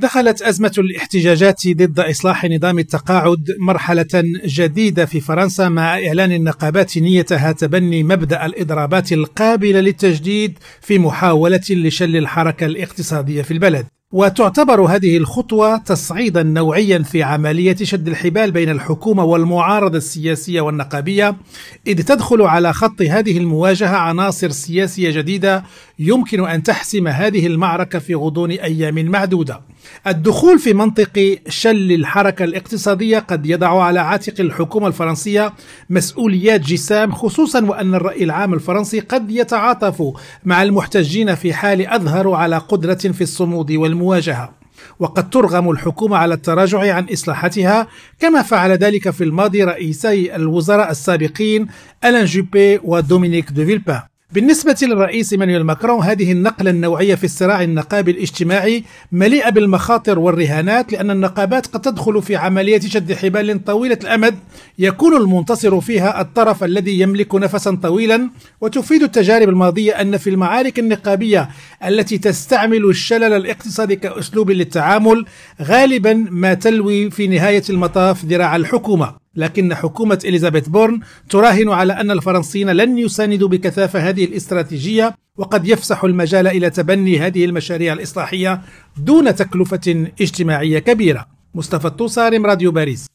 دخلت أزمة الاحتجاجات ضد إصلاح نظام التقاعد مرحلة جديدة في فرنسا مع إعلان النقابات نيتها تبني مبدأ الإضرابات القابلة للتجديد في محاولة لشل الحركة الاقتصادية في البلد. وتعتبر هذه الخطوة تصعيدا نوعيا في عملية شد الحبال بين الحكومة والمعارضة السياسية والنقابية إذ تدخل على خط هذه المواجهة عناصر سياسية جديدة يمكن أن تحسم هذه المعركة في غضون أيام معدودة الدخول في منطق شل الحركة الاقتصادية قد يضع على عاتق الحكومة الفرنسية مسؤوليات جسام خصوصا وأن الرأي العام الفرنسي قد يتعاطف مع المحتجين في حال أظهروا على قدرة في الصمود والمواجهة. وقد ترغم الحكومة على التراجع عن إصلاحاتها كما فعل ذلك في الماضي رئيسي الوزراء السابقين ألان جوبي ودومينيك دو فيلبا. بالنسبة للرئيس إيمانويل ماكرون هذه النقلة النوعية في الصراع النقابي الاجتماعي مليئة بالمخاطر والرهانات لأن النقابات قد تدخل في عملية شد حبال طويلة الأمد يكون المنتصر فيها الطرف الذي يملك نفسا طويلا. وتفيد التجارب الماضية أن في المعارك النقابية التي تستعمل الشلل الاقتصادي كأسلوب للتعامل غالبا ما تلوي في نهاية المطاف ذراع الحكومة. لكن حكومة إليزابيث بورن تراهن على أن الفرنسيين لن يساندوا بكثافة هذه الاستراتيجية وقد يفسح المجال إلى تبني هذه المشاريع الإصلاحية دون تكلفة اجتماعية كبيرة. مصطفى الطوسارم راديو باريس.